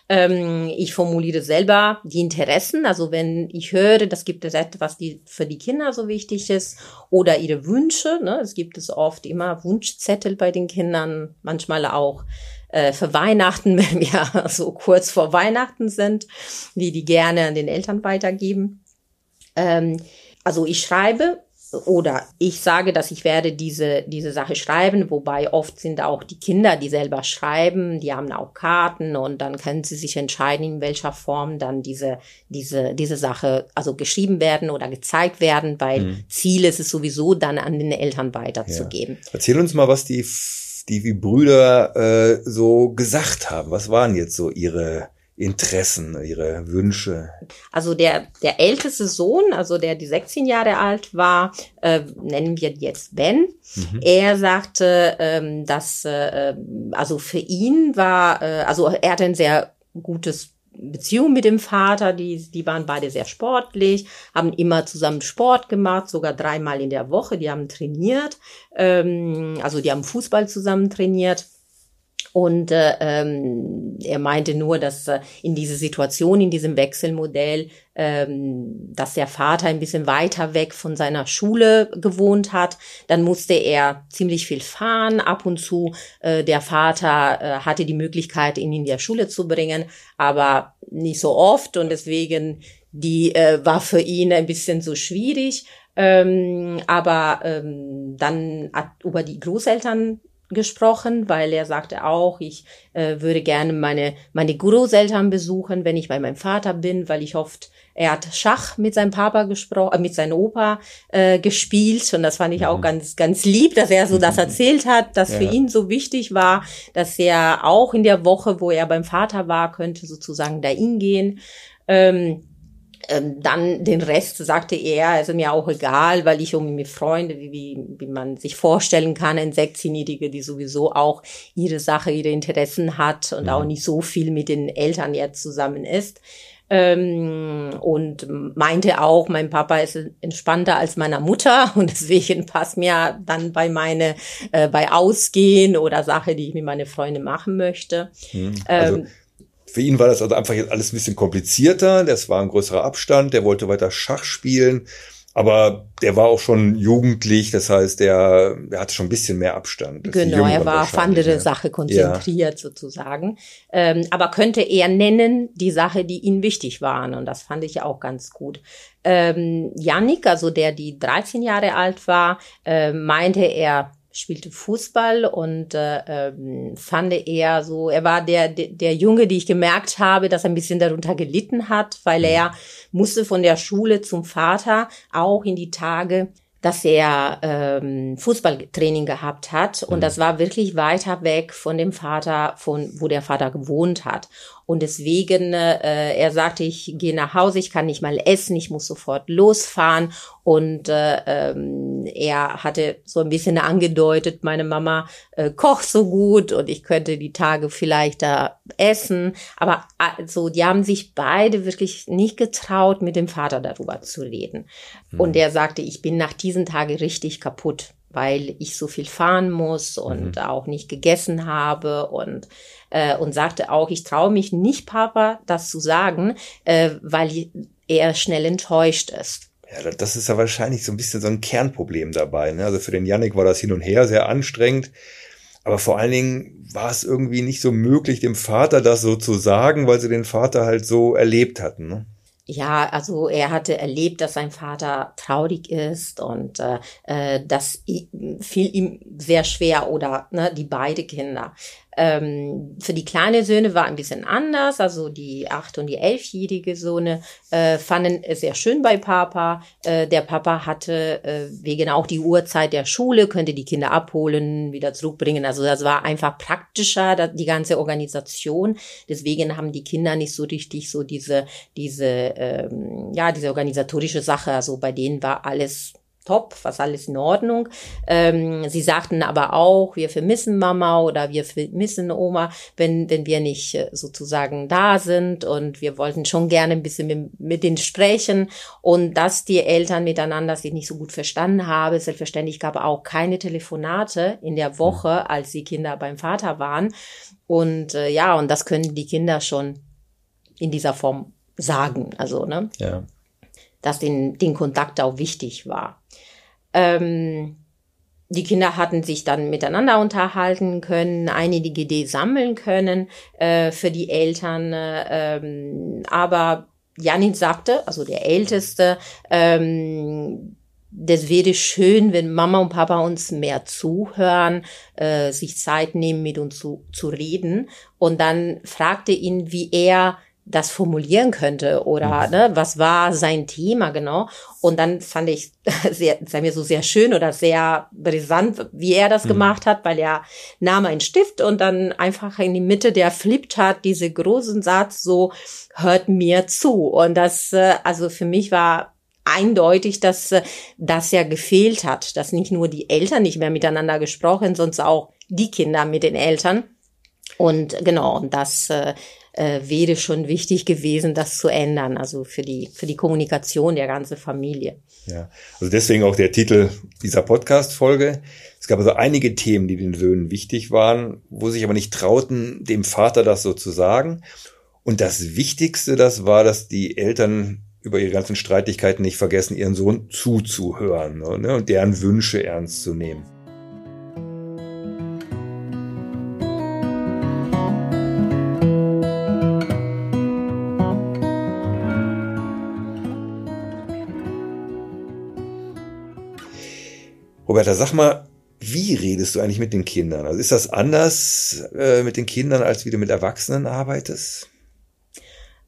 Ähm, ich formuliere selber die Interessen, also wenn ich höre, das gibt es etwas, die für die Kinder so wichtig ist, oder ihre Wünsche. Ne? Es gibt es oft immer Wunschzettel bei den Kindern, manchmal auch äh, für Weihnachten, <laughs> wenn wir so kurz vor Weihnachten sind, die die gerne an den Eltern weitergeben. Ähm, also ich schreibe oder ich sage, dass ich werde diese, diese Sache schreiben, wobei oft sind auch die Kinder, die selber schreiben, die haben auch Karten und dann können sie sich entscheiden, in welcher Form dann diese, diese, diese Sache also geschrieben werden oder gezeigt werden, weil mhm. Ziel ist es sowieso dann an den Eltern weiterzugeben. Ja. Erzähl uns mal, was die die wie Brüder äh, so gesagt haben? Was waren jetzt so ihre Interessen, ihre Wünsche? Also der, der älteste Sohn, also der die 16 Jahre alt war, äh, nennen wir jetzt Ben. Mhm. Er sagte, ähm, dass äh, also für ihn war, äh, also er hatte ein sehr gutes Beziehung mit dem Vater, die, die waren beide sehr sportlich, haben immer zusammen Sport gemacht, sogar dreimal in der Woche, die haben trainiert, ähm, also die haben Fußball zusammen trainiert. Und äh, ähm, er meinte nur, dass äh, in diese Situation, in diesem Wechselmodell, ähm, dass der Vater ein bisschen weiter weg von seiner Schule gewohnt hat. Dann musste er ziemlich viel fahren. Ab und zu äh, der Vater äh, hatte die Möglichkeit, ihn in die Schule zu bringen, aber nicht so oft. Und deswegen die äh, war für ihn ein bisschen so schwierig. Ähm, aber ähm, dann hat über die Großeltern gesprochen, weil er sagte auch, ich äh, würde gerne meine, meine Großeltern besuchen, wenn ich bei meinem Vater bin, weil ich oft er hat Schach mit seinem Papa gesprochen, äh, mit seinem Opa äh, gespielt und das fand ich auch mhm. ganz, ganz lieb, dass er so das erzählt hat, dass ja. für ihn so wichtig war, dass er auch in der Woche, wo er beim Vater war, könnte sozusagen dahin gehen. Ähm, ähm, dann den Rest sagte er, also mir auch egal, weil ich irgendwie mit Freunden, wie, wie, wie man sich vorstellen kann, ein 16-Jährige, die sowieso auch ihre Sache, ihre Interessen hat und ja. auch nicht so viel mit den Eltern jetzt zusammen ist. Ähm, und meinte auch, mein Papa ist entspannter als meiner Mutter <laughs> und deswegen passt mir dann bei meine, äh, bei Ausgehen oder Sache, die ich mit meinen Freunden machen möchte. Hm. Also ähm, für ihn war das also einfach jetzt alles ein bisschen komplizierter. Das war ein größerer Abstand. Der wollte weiter Schach spielen. Aber der war auch schon jugendlich, das heißt, der, der hatte schon ein bisschen mehr Abstand. Genau, er war auf andere ja. Sache konzentriert ja. sozusagen. Ähm, aber könnte er nennen die Sache, die ihm wichtig waren. Und das fand ich auch ganz gut. Ähm, Yannick, also der, die 13 Jahre alt war, äh, meinte er, spielte Fußball und äh, ähm, fand er so, er war der, der, der Junge, die ich gemerkt habe, dass er ein bisschen darunter gelitten hat, weil er musste von der Schule zum Vater auch in die Tage dass er ähm, Fußballtraining gehabt hat und mhm. das war wirklich weiter weg von dem Vater, von wo der Vater gewohnt hat. Und deswegen, äh, er sagte, ich gehe nach Hause, ich kann nicht mal essen, ich muss sofort losfahren. Und äh, ähm, er hatte so ein bisschen angedeutet, meine Mama äh, kocht so gut und ich könnte die Tage vielleicht da essen. Aber also, die haben sich beide wirklich nicht getraut, mit dem Vater darüber zu reden. Mhm. Und er sagte, ich bin nach diesen Tagen richtig kaputt weil ich so viel fahren muss und mhm. auch nicht gegessen habe und äh, und sagte auch, ich traue mich nicht, Papa, das zu sagen, äh, weil er schnell enttäuscht ist. Ja, das ist ja wahrscheinlich so ein bisschen so ein Kernproblem dabei. Ne? Also für den Yannick war das hin und her sehr anstrengend. Aber vor allen Dingen war es irgendwie nicht so möglich, dem Vater das so zu sagen, weil sie den Vater halt so erlebt hatten. Ne? Ja, also er hatte erlebt, dass sein Vater traurig ist und äh, äh das fiel ihm sehr schwer oder ne, die beide Kinder. Ähm, für die kleinen Söhne war ein bisschen anders. Also die acht- und die elfjährige Söhne äh, fanden es sehr schön bei Papa. Äh, der Papa hatte äh, wegen auch die Uhrzeit der Schule, könnte die Kinder abholen, wieder zurückbringen. Also das war einfach praktischer, die ganze Organisation. Deswegen haben die Kinder nicht so richtig so diese, diese, ähm, ja, diese organisatorische Sache. Also bei denen war alles top, was alles in Ordnung. Ähm, sie sagten aber auch, wir vermissen Mama oder wir vermissen Oma, wenn, wenn wir nicht äh, sozusagen da sind und wir wollten schon gerne ein bisschen mit, mit denen sprechen und dass die Eltern miteinander sich nicht so gut verstanden haben. Selbstverständlich gab auch keine Telefonate in der Woche, als die Kinder beim Vater waren. Und äh, ja, und das können die Kinder schon in dieser Form sagen. Also, ne? Ja dass den, den Kontakt auch wichtig war. Ähm, die Kinder hatten sich dann miteinander unterhalten können, einige Ideen sammeln können äh, für die Eltern. Äh, ähm, aber Janin sagte, also der Älteste, ähm, das wäre schön, wenn Mama und Papa uns mehr zuhören, äh, sich Zeit nehmen, mit uns zu, zu reden. Und dann fragte ihn, wie er das formulieren könnte oder mhm. ne, was war sein Thema genau. Und dann fand ich <laughs> sehr, sei mir so sehr schön oder sehr brisant, wie er das mhm. gemacht hat, weil er nahm einen Stift und dann einfach in die Mitte der flippt hat, diese großen Satz so, hört mir zu. Und das, äh, also für mich war eindeutig, dass äh, das ja gefehlt hat, dass nicht nur die Eltern nicht mehr miteinander gesprochen, sondern auch die Kinder mit den Eltern. Und genau, und das äh, äh, wäre schon wichtig gewesen, das zu ändern, also für die, für die Kommunikation der ganzen Familie. Ja, also deswegen auch der Titel dieser Podcast-Folge. Es gab also einige Themen, die den Söhnen wichtig waren, wo sich aber nicht trauten, dem Vater das so zu sagen. Und das Wichtigste, das war, dass die Eltern über ihre ganzen Streitigkeiten nicht vergessen, ihren Sohn zuzuhören ne, und deren Wünsche ernst zu nehmen. Roberta, sag mal, Wie redest du eigentlich mit den Kindern? Also ist das anders äh, mit den Kindern, als wie du mit Erwachsenen arbeitest?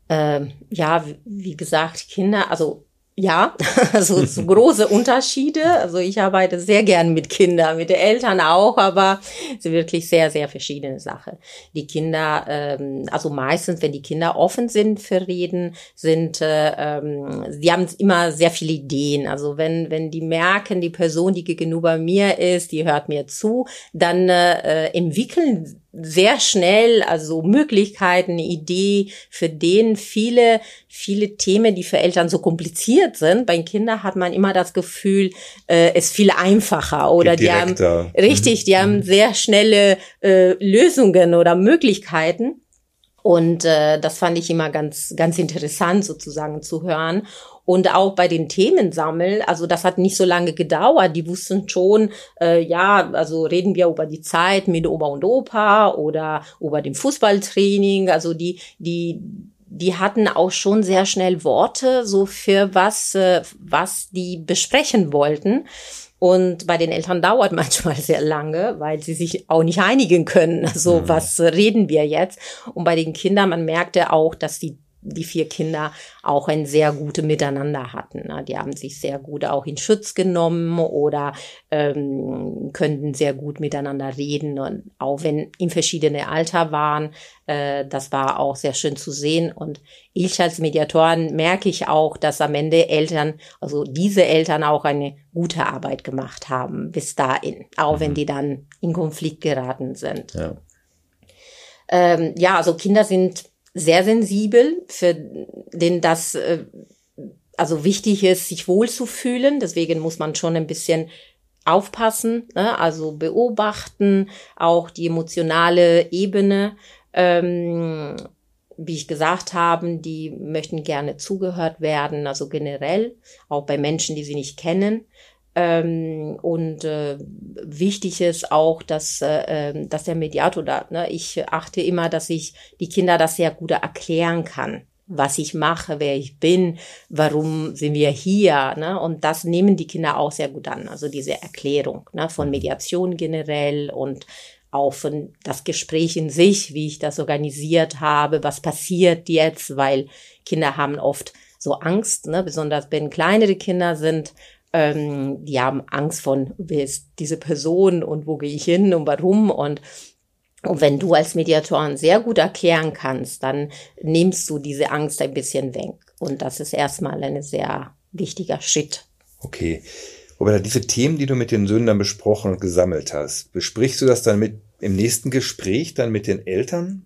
Ähm, ja, wie gesagt, Kinder, also ja, also <laughs> so große Unterschiede. Also ich arbeite sehr gern mit Kindern, mit den Eltern auch, aber es ist wirklich sehr, sehr verschiedene Sache. Die Kinder, ähm, also meistens, wenn die Kinder offen sind für Reden, sind, äh, ähm, die haben immer sehr viele Ideen. Also wenn, wenn die merken, die Person, die gegenüber mir ist, die hört mir zu, dann äh, entwickeln sehr schnell, also Möglichkeiten, eine Idee, für den viele, viele Themen, die für Eltern so kompliziert sind. Bei Kindern hat man immer das Gefühl, äh, es viel einfacher oder die haben, richtig, die haben mhm. sehr schnelle äh, Lösungen oder Möglichkeiten. Und äh, das fand ich immer ganz, ganz interessant sozusagen zu hören. Und auch bei den Themensammeln, also das hat nicht so lange gedauert. Die wussten schon, äh, ja, also reden wir über die Zeit mit Oma und Opa oder über dem Fußballtraining. Also die, die, die hatten auch schon sehr schnell Worte so für was, äh, was die besprechen wollten. Und bei den Eltern dauert <laughs> manchmal sehr lange, weil sie sich auch nicht einigen können. Also mhm. was reden wir jetzt? Und bei den Kindern, man merkte auch, dass die die vier Kinder auch ein sehr gute Miteinander hatten. Ne? Die haben sich sehr gut auch in Schutz genommen oder ähm, könnten sehr gut miteinander reden und auch wenn in verschiedene Alter waren, äh, das war auch sehr schön zu sehen. Und ich als Mediatorin merke ich auch, dass am Ende Eltern, also diese Eltern auch eine gute Arbeit gemacht haben bis dahin, auch mhm. wenn die dann in Konflikt geraten sind. Ja. Ähm, ja, also Kinder sind sehr sensibel, für den das äh, also wichtig ist, sich wohlzufühlen. Deswegen muss man schon ein bisschen aufpassen, ne? also beobachten, auch die emotionale Ebene. Ähm, wie ich gesagt habe, die möchten gerne zugehört werden, also generell, auch bei Menschen, die sie nicht kennen. Ähm, und äh, wichtig ist auch, dass, äh, ähm, dass der Mediator da, ne, ich achte immer, dass ich die Kinder das sehr gut erklären kann, was ich mache, wer ich bin, warum sind wir hier. Ne? Und das nehmen die Kinder auch sehr gut an. Also diese Erklärung ne, von Mediation generell und auch von das Gespräch in sich, wie ich das organisiert habe, was passiert jetzt, weil Kinder haben oft so Angst, ne? besonders wenn kleinere Kinder sind ähm, die haben Angst von, wer ist diese Person und wo gehe ich hin und warum und und wenn du als Mediatorin sehr gut erklären kannst, dann nimmst du diese Angst ein bisschen weg. Und das ist erstmal ein sehr wichtiger Schritt. Okay. Aber diese Themen, die du mit den dann besprochen und gesammelt hast, besprichst du das dann mit im nächsten Gespräch dann mit den Eltern?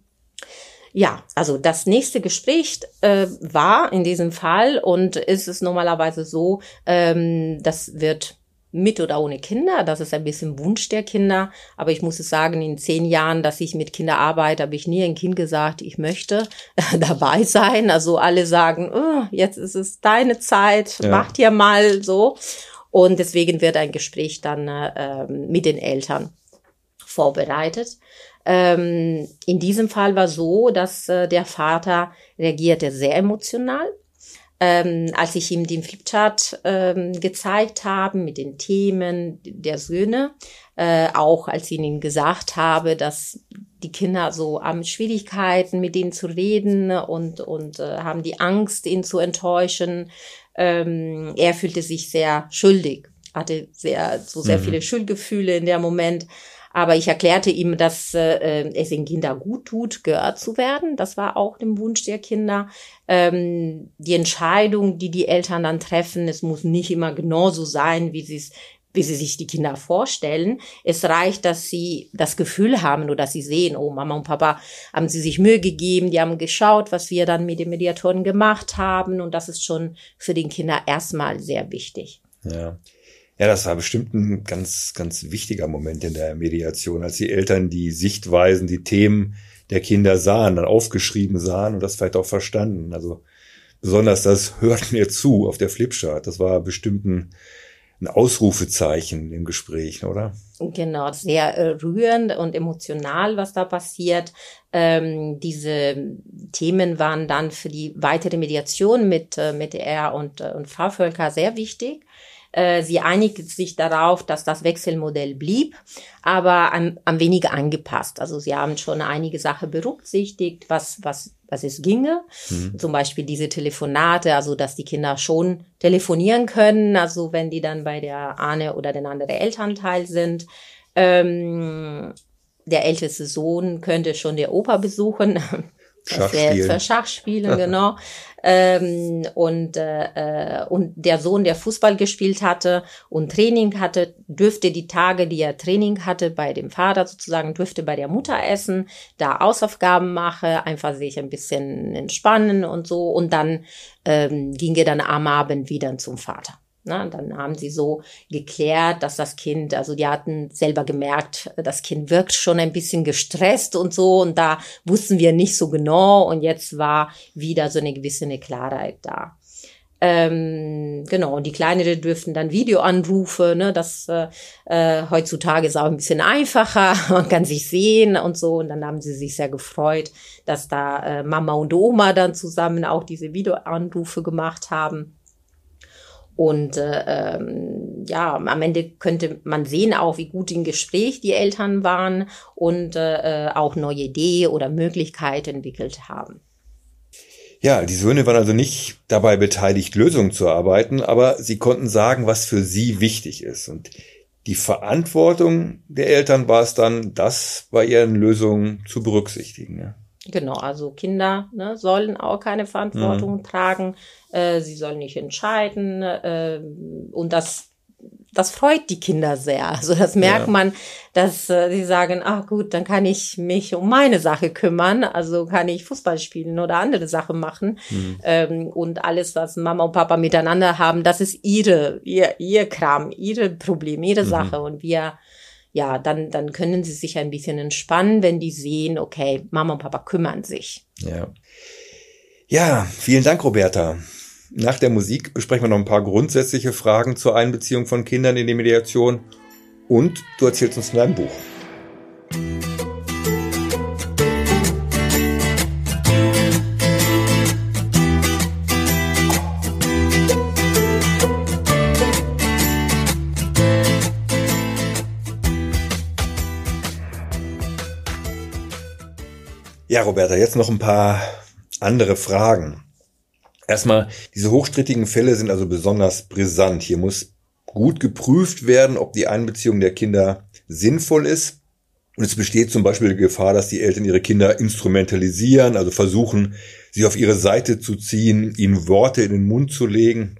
Ja, also das nächste Gespräch äh, war in diesem Fall und ist es normalerweise so, ähm, das wird mit oder ohne Kinder. Das ist ein bisschen Wunsch der Kinder. Aber ich muss es sagen, in zehn Jahren, dass ich mit Kindern arbeite, habe ich nie ein Kind gesagt, ich möchte <laughs> dabei sein. Also alle sagen, oh, jetzt ist es deine Zeit, ja. mach dir mal so. Und deswegen wird ein Gespräch dann äh, mit den Eltern vorbereitet. Ähm, in diesem Fall war so, dass äh, der Vater reagierte sehr emotional. Ähm, als ich ihm den Flipchart ähm, gezeigt habe mit den Themen der Söhne, äh, auch als ich ihnen gesagt habe, dass die Kinder so haben Schwierigkeiten, mit denen zu reden und, und äh, haben die Angst, ihn zu enttäuschen. Ähm, er fühlte sich sehr schuldig, hatte sehr, so sehr mhm. viele Schuldgefühle in dem Moment. Aber ich erklärte ihm, dass äh, es den Kindern gut tut, gehört zu werden. Das war auch dem Wunsch der Kinder. Ähm, die Entscheidung, die die Eltern dann treffen, es muss nicht immer genauso sein, wie sie es wie sie sich die Kinder vorstellen. Es reicht, dass sie das Gefühl haben oder dass sie sehen, oh, Mama und Papa haben sie sich Mühe gegeben, die haben geschaut, was wir dann mit den Mediatoren gemacht haben. Und das ist schon für den Kinder erstmal sehr wichtig. Ja. Ja, das war bestimmt ein ganz, ganz wichtiger Moment in der Mediation, als die Eltern die Sichtweisen, die Themen der Kinder sahen, dann aufgeschrieben sahen und das vielleicht auch verstanden. Also besonders das hört mir zu auf der Flipchart. Das war bestimmt ein, ein Ausrufezeichen im Gespräch, oder? Genau, sehr äh, rührend und emotional, was da passiert. Ähm, diese Themen waren dann für die weitere Mediation mit, äh, mit er und, äh, und Frau Völker sehr wichtig sie einigt sich darauf, dass das Wechselmodell blieb, aber ein, ein wenig angepasst. Also sie haben schon einige Sachen berücksichtigt, was, was, was es ginge. Mhm. Zum Beispiel diese Telefonate, also dass die Kinder schon telefonieren können, also wenn die dann bei der eine oder den anderen Elternteil sind. Ähm, der älteste Sohn könnte schon der Opa besuchen. Schachspielen. Schachspielen, genau. <laughs> ähm, und, äh, und der Sohn, der Fußball gespielt hatte und Training hatte, dürfte die Tage, die er Training hatte, bei dem Vater sozusagen, dürfte bei der Mutter essen, da Hausaufgaben mache, einfach sich ein bisschen entspannen und so. Und dann ähm, ging er dann am Abend wieder zum Vater. Na, dann haben sie so geklärt, dass das Kind, also die hatten selber gemerkt, das Kind wirkt schon ein bisschen gestresst und so und da wussten wir nicht so genau und jetzt war wieder so eine gewisse eine Klarheit da. Ähm, genau, und die Kleinere dürften dann Videoanrufe, ne, das äh, äh, heutzutage ist auch ein bisschen einfacher, <laughs> man kann sich sehen und so. Und dann haben sie sich sehr gefreut, dass da äh, Mama und Oma dann zusammen auch diese Videoanrufe gemacht haben. Und äh, ähm, ja, am Ende könnte man sehen auch, wie gut im Gespräch die Eltern waren und äh, äh, auch neue Ideen oder Möglichkeiten entwickelt haben. Ja, die Söhne waren also nicht dabei beteiligt, Lösungen zu erarbeiten, aber sie konnten sagen, was für sie wichtig ist. Und die Verantwortung der Eltern war es dann, das bei ihren Lösungen zu berücksichtigen. Ja. Genau, also Kinder ne, sollen auch keine Verantwortung mhm. tragen, äh, sie sollen nicht entscheiden äh, und das das freut die Kinder sehr. Also das merkt ja. man, dass äh, sie sagen, ach gut, dann kann ich mich um meine Sache kümmern, also kann ich Fußball spielen oder andere Sachen machen. Mhm. Ähm, und alles, was Mama und Papa miteinander haben, das ist ihre, ihr, ihr Kram, ihre Probleme, ihre mhm. Sache. Und wir ja, dann, dann können sie sich ein bisschen entspannen, wenn die sehen, okay, Mama und Papa kümmern sich. Ja. Ja, vielen Dank, Roberta. Nach der Musik besprechen wir noch ein paar grundsätzliche Fragen zur Einbeziehung von Kindern in die Mediation und du erzählst uns von deinem Buch. Ja, Roberta, jetzt noch ein paar andere Fragen. Erstmal, diese hochstrittigen Fälle sind also besonders brisant. Hier muss gut geprüft werden, ob die Einbeziehung der Kinder sinnvoll ist. Und es besteht zum Beispiel die Gefahr, dass die Eltern ihre Kinder instrumentalisieren, also versuchen, sie auf ihre Seite zu ziehen, ihnen Worte in den Mund zu legen.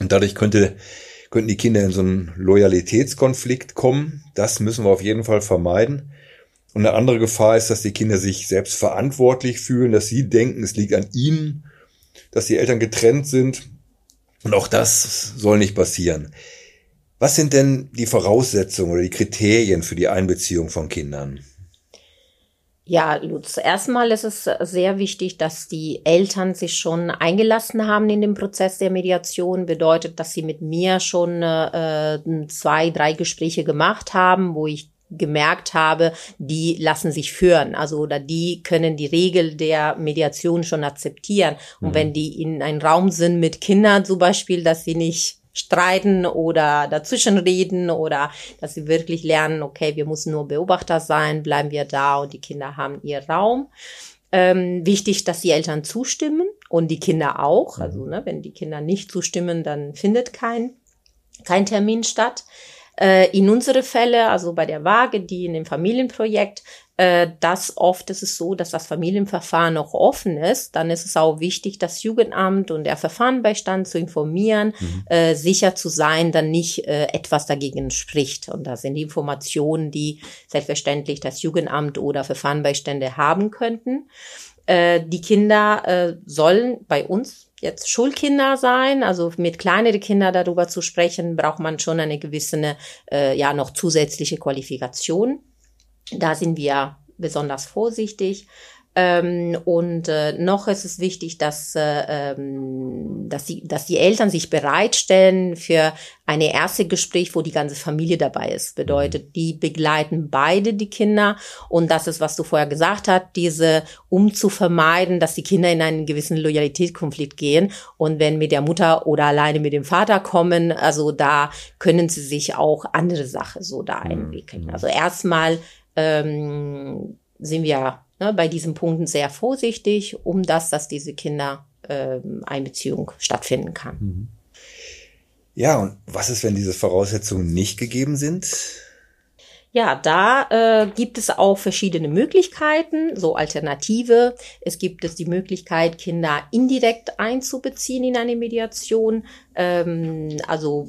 Und dadurch könnte, könnten die Kinder in so einen Loyalitätskonflikt kommen. Das müssen wir auf jeden Fall vermeiden. Und eine andere Gefahr ist, dass die Kinder sich selbst verantwortlich fühlen, dass sie denken, es liegt an ihnen, dass die Eltern getrennt sind. Und auch das soll nicht passieren. Was sind denn die Voraussetzungen oder die Kriterien für die Einbeziehung von Kindern? Ja, Lutz, erstmal ist es sehr wichtig, dass die Eltern sich schon eingelassen haben in den Prozess der Mediation. Bedeutet, dass sie mit mir schon äh, zwei, drei Gespräche gemacht haben, wo ich gemerkt habe, die lassen sich führen. Also oder die können die Regel der Mediation schon akzeptieren. Und mhm. wenn die in einem Raum sind mit Kindern zum Beispiel, dass sie nicht streiten oder dazwischenreden oder dass sie wirklich lernen, okay, wir müssen nur Beobachter sein, bleiben wir da und die Kinder haben ihr Raum. Ähm, wichtig, dass die Eltern zustimmen und die Kinder auch. Mhm. Also ne, wenn die Kinder nicht zustimmen, dann findet kein, kein Termin statt. Äh, in unsere Fälle, also bei der Waage, die in dem Familienprojekt, äh, das oft ist es so, dass das Familienverfahren noch offen ist. Dann ist es auch wichtig, das Jugendamt und der Verfahrenbeistand zu informieren, mhm. äh, sicher zu sein, dann nicht äh, etwas dagegen spricht. Und das sind die Informationen, die selbstverständlich das Jugendamt oder Verfahrenbeistände haben könnten. Äh, die Kinder äh, sollen bei uns jetzt Schulkinder sein. Also mit kleineren Kindern darüber zu sprechen, braucht man schon eine gewisse, äh, ja, noch zusätzliche Qualifikation. Da sind wir besonders vorsichtig. Ähm, und äh, noch ist es wichtig, dass, äh, ähm, dass, die, dass die Eltern sich bereitstellen für eine erste Gespräch, wo die ganze Familie dabei ist. Bedeutet, die begleiten beide die Kinder. Und das ist, was du vorher gesagt hast, diese, um zu vermeiden, dass die Kinder in einen gewissen Loyalitätskonflikt gehen. Und wenn mit der Mutter oder alleine mit dem Vater kommen, also da können sie sich auch andere Sachen so da mhm. entwickeln. Also erstmal ähm, sind wir ne, bei diesen Punkten sehr vorsichtig, um das, dass diese Kinder äh, Einbeziehung stattfinden kann. Mhm. Ja, und was ist, wenn diese Voraussetzungen nicht gegeben sind? Ja, da äh, gibt es auch verschiedene Möglichkeiten, so Alternative. Es gibt es die Möglichkeit, Kinder indirekt einzubeziehen in eine Mediation. Ähm, also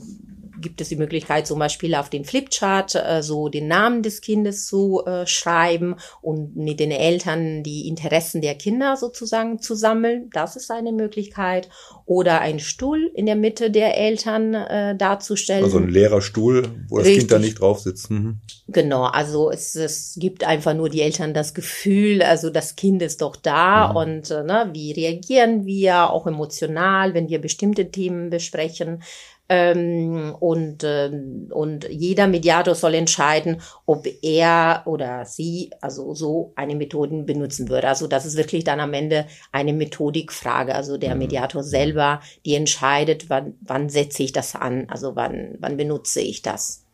gibt es die Möglichkeit, zum Beispiel auf den Flipchart äh, so den Namen des Kindes zu äh, schreiben und mit den Eltern die Interessen der Kinder sozusagen zu sammeln. Das ist eine Möglichkeit. Oder ein Stuhl in der Mitte der Eltern äh, darzustellen. Also ein leerer Stuhl, wo das Richtig. Kind da nicht drauf sitzt. Mhm. Genau, also es, es gibt einfach nur die Eltern das Gefühl, also das Kind ist doch da mhm. und äh, ne, wie reagieren wir auch emotional, wenn wir bestimmte Themen besprechen. Ähm, und, äh, und jeder Mediator soll entscheiden, ob er oder sie also so eine Methode benutzen würde. Also das ist wirklich dann am Ende eine Methodikfrage. Also der mhm. Mediator selber, die entscheidet, wann, wann setze ich das an, also wann, wann benutze ich das.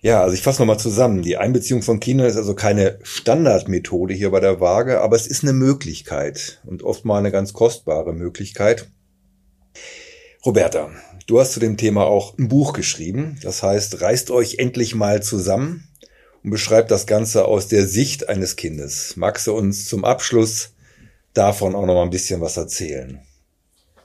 Ja, also ich fasse nochmal zusammen. Die Einbeziehung von Kindern ist also keine Standardmethode hier bei der Waage, aber es ist eine Möglichkeit und oft mal eine ganz kostbare Möglichkeit. Roberta, Du hast zu dem Thema auch ein Buch geschrieben. Das heißt, reißt euch endlich mal zusammen und beschreibt das Ganze aus der Sicht eines Kindes. Magst du uns zum Abschluss davon auch noch mal ein bisschen was erzählen?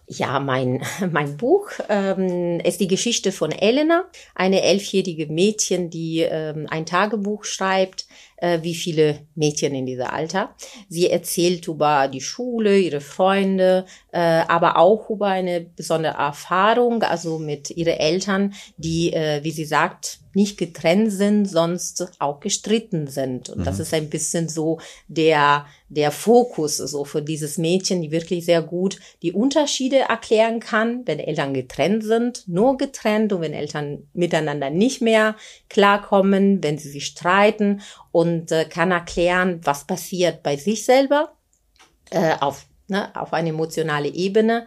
Ja, mein, <laughs> mein Buch ähm, ist die Geschichte von Elena, eine elfjährige Mädchen, die ähm, ein Tagebuch schreibt, äh, wie viele Mädchen in dieser Alter. Sie erzählt über die Schule, ihre Freunde, äh, aber auch über eine besondere Erfahrung, also mit ihren Eltern, die, äh, wie sie sagt, nicht getrennt sind, sonst auch gestritten sind. Und mhm. das ist ein bisschen so der, der Fokus so für dieses Mädchen, die wirklich sehr gut die Unterschiede erklären kann, wenn Eltern getrennt sind, nur getrennt und wenn Eltern miteinander nicht mehr klarkommen, wenn sie sich streiten und äh, kann erklären, was passiert bei sich selber äh, auf, ne, auf eine emotionale Ebene,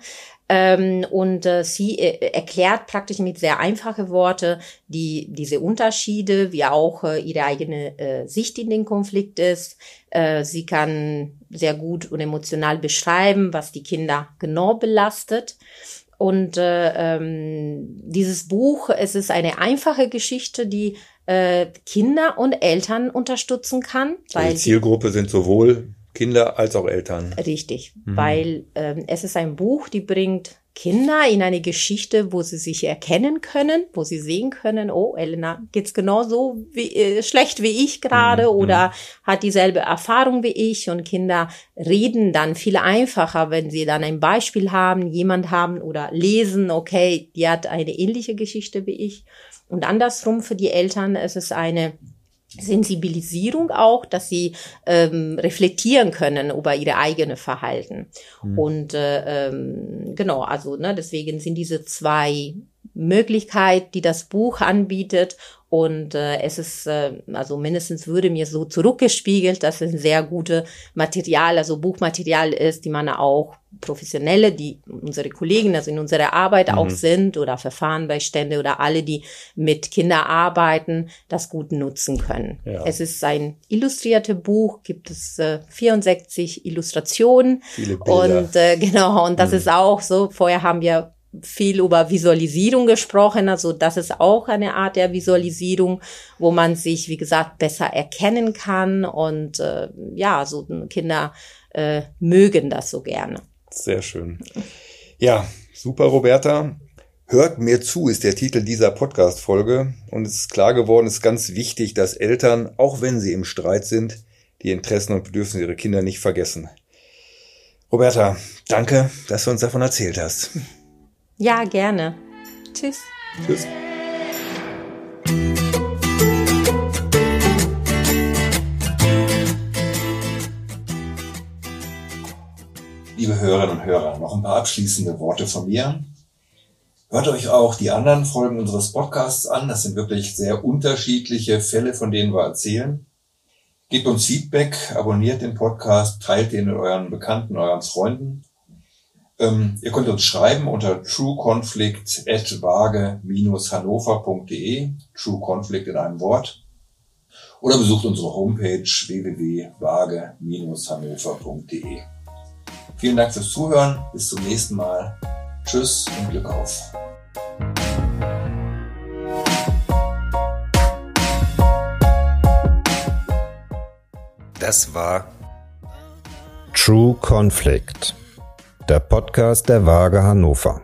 ähm, und äh, sie äh, erklärt praktisch mit sehr einfachen Worte die, diese Unterschiede, wie auch äh, ihre eigene äh, Sicht in den Konflikt ist. Äh, sie kann sehr gut und emotional beschreiben, was die Kinder genau belastet. Und äh, ähm, dieses Buch, es ist eine einfache Geschichte, die Kinder und Eltern unterstützen kann. Weil die Zielgruppe sind sowohl Kinder als auch Eltern. Richtig, mhm. weil ähm, es ist ein Buch, die bringt Kinder in eine Geschichte, wo sie sich erkennen können, wo sie sehen können, oh, Elena geht's genauso wie, äh, schlecht wie ich gerade mhm. oder hat dieselbe Erfahrung wie ich und Kinder reden dann viel einfacher, wenn sie dann ein Beispiel haben, jemand haben oder lesen, okay, die hat eine ähnliche Geschichte wie ich. Und andersrum für die Eltern ist es eine Sensibilisierung auch, dass sie ähm, reflektieren können über ihre eigene Verhalten. Mhm. Und äh, ähm, genau, also ne, deswegen sind diese zwei Möglichkeiten, die das Buch anbietet. Und äh, es ist, äh, also mindestens würde mir so zurückgespiegelt, dass es ein sehr gutes Material, also Buchmaterial ist, die man auch Professionelle, die unsere Kollegen, also in unserer Arbeit mhm. auch sind oder Verfahrenbeistände oder alle, die mit Kindern arbeiten, das gut nutzen können. Ja. Es ist ein illustriertes Buch, gibt es äh, 64 Illustrationen. Viele. Und äh, <laughs> genau, und das mhm. ist auch so, vorher haben wir viel über Visualisierung gesprochen. Also das ist auch eine Art der Visualisierung, wo man sich, wie gesagt, besser erkennen kann. Und äh, ja, so Kinder äh, mögen das so gerne. Sehr schön. Ja, super, Roberta. Hört mir zu, ist der Titel dieser Podcast-Folge. Und es ist klar geworden, es ist ganz wichtig, dass Eltern, auch wenn sie im Streit sind, die Interessen und Bedürfnisse ihrer Kinder nicht vergessen. Roberta, danke, dass du uns davon erzählt hast. Ja, gerne. Tschüss. Tschüss. Hörerinnen und Hörer, noch ein paar abschließende Worte von mir. Hört euch auch die anderen Folgen unseres Podcasts an. Das sind wirklich sehr unterschiedliche Fälle, von denen wir erzählen. Gebt uns Feedback, abonniert den Podcast, teilt den mit euren Bekannten, euren Freunden. Ähm, ihr könnt uns schreiben unter trueconflict@vage-hannover.de, True Conflict in einem Wort. Oder besucht unsere Homepage www.vage-hannover.de. Vielen Dank fürs Zuhören. Bis zum nächsten Mal. Tschüss und Glück auf. Das war True Conflict der Podcast der Waage Hannover.